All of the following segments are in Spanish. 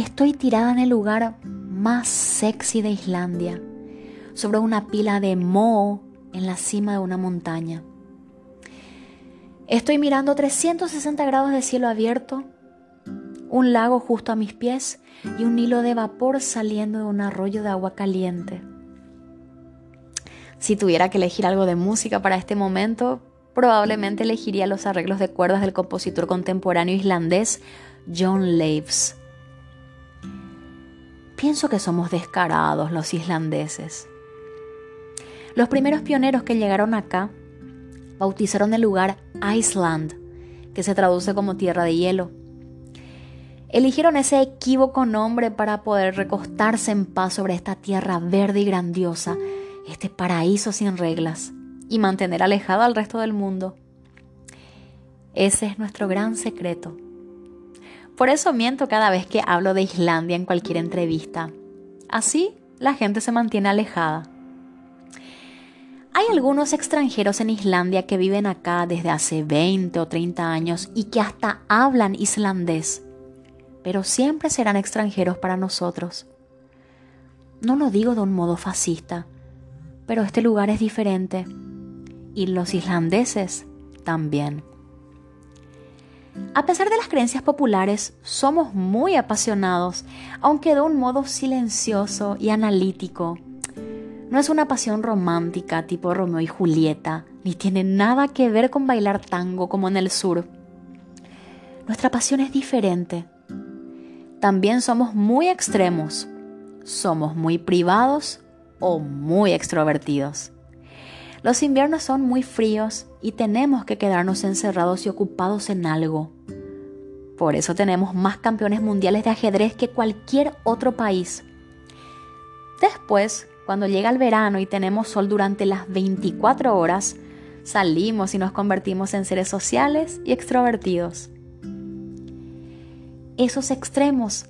Estoy tirada en el lugar más sexy de Islandia, sobre una pila de moho en la cima de una montaña. Estoy mirando 360 grados de cielo abierto, un lago justo a mis pies y un hilo de vapor saliendo de un arroyo de agua caliente. Si tuviera que elegir algo de música para este momento, probablemente elegiría los arreglos de cuerdas del compositor contemporáneo islandés John Leaves. Pienso que somos descarados los islandeses. Los primeros pioneros que llegaron acá bautizaron el lugar Iceland, que se traduce como tierra de hielo. Eligieron ese equívoco nombre para poder recostarse en paz sobre esta tierra verde y grandiosa, este paraíso sin reglas, y mantener alejado al resto del mundo. Ese es nuestro gran secreto. Por eso miento cada vez que hablo de Islandia en cualquier entrevista. Así la gente se mantiene alejada. Hay algunos extranjeros en Islandia que viven acá desde hace 20 o 30 años y que hasta hablan islandés, pero siempre serán extranjeros para nosotros. No lo digo de un modo fascista, pero este lugar es diferente y los islandeses también. A pesar de las creencias populares, somos muy apasionados, aunque de un modo silencioso y analítico no es una pasión romántica tipo Romeo y Julieta, ni tiene nada que ver con bailar tango como en el sur. Nuestra pasión es diferente. También somos muy extremos. Somos muy privados o muy extrovertidos. Los inviernos son muy fríos y tenemos que quedarnos encerrados y ocupados en algo. Por eso tenemos más campeones mundiales de ajedrez que cualquier otro país. Después cuando llega el verano y tenemos sol durante las 24 horas, salimos y nos convertimos en seres sociales y extrovertidos. Esos extremos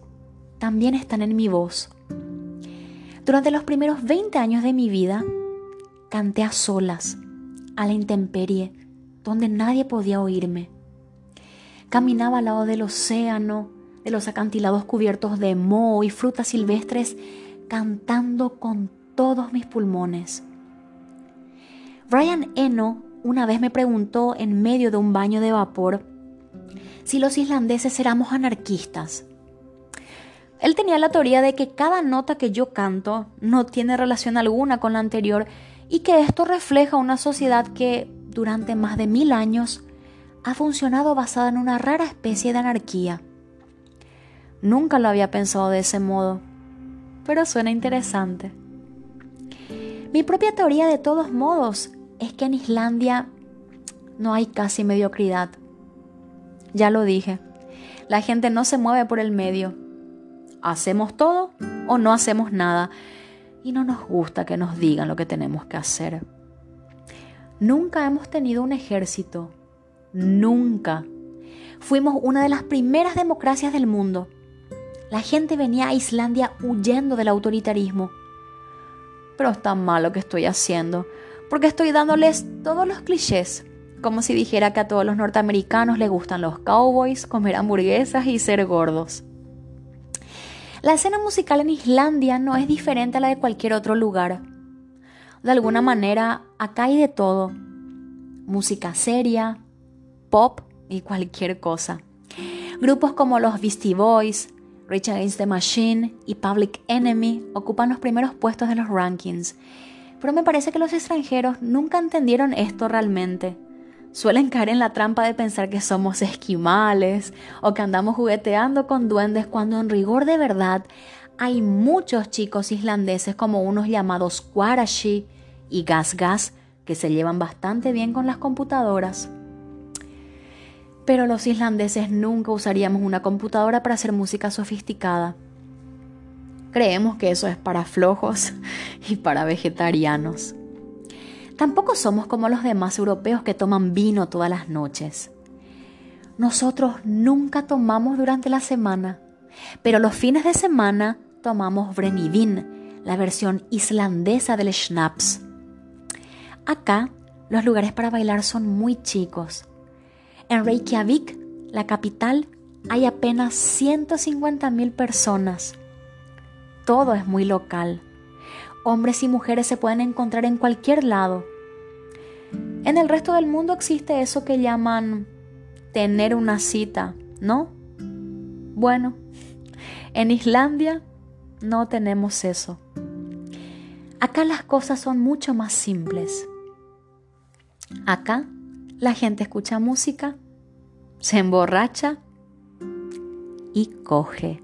también están en mi voz. Durante los primeros 20 años de mi vida, canté a solas, a la intemperie, donde nadie podía oírme. Caminaba al lado del océano, de los acantilados cubiertos de moho y frutas silvestres, cantando con todos mis pulmones. Brian Eno una vez me preguntó en medio de un baño de vapor si los islandeses éramos anarquistas. Él tenía la teoría de que cada nota que yo canto no tiene relación alguna con la anterior y que esto refleja una sociedad que durante más de mil años ha funcionado basada en una rara especie de anarquía. Nunca lo había pensado de ese modo, pero suena interesante. Mi propia teoría de todos modos es que en Islandia no hay casi mediocridad. Ya lo dije, la gente no se mueve por el medio. Hacemos todo o no hacemos nada y no nos gusta que nos digan lo que tenemos que hacer. Nunca hemos tenido un ejército, nunca. Fuimos una de las primeras democracias del mundo. La gente venía a Islandia huyendo del autoritarismo pero está mal lo que estoy haciendo, porque estoy dándoles todos los clichés, como si dijera que a todos los norteamericanos les gustan los cowboys, comer hamburguesas y ser gordos. La escena musical en Islandia no es diferente a la de cualquier otro lugar. De alguna manera, acá hay de todo. Música seria, pop y cualquier cosa. Grupos como los Beastie Boys, Rage Against the Machine y Public Enemy ocupan los primeros puestos de los rankings. Pero me parece que los extranjeros nunca entendieron esto realmente. Suelen caer en la trampa de pensar que somos esquimales o que andamos jugueteando con duendes cuando en rigor de verdad hay muchos chicos islandeses como unos llamados Quarashi y Gas Gas que se llevan bastante bien con las computadoras. Pero los islandeses nunca usaríamos una computadora para hacer música sofisticada. Creemos que eso es para flojos y para vegetarianos. Tampoco somos como los demás europeos que toman vino todas las noches. Nosotros nunca tomamos durante la semana, pero los fines de semana tomamos Brennivin, la versión islandesa del schnapps. Acá los lugares para bailar son muy chicos en Reykjavik, la capital, hay apenas 150 mil personas. Todo es muy local. Hombres y mujeres se pueden encontrar en cualquier lado. En el resto del mundo existe eso que llaman tener una cita, ¿no? Bueno, en Islandia no tenemos eso. Acá las cosas son mucho más simples. Acá la gente escucha música, se emborracha y coge.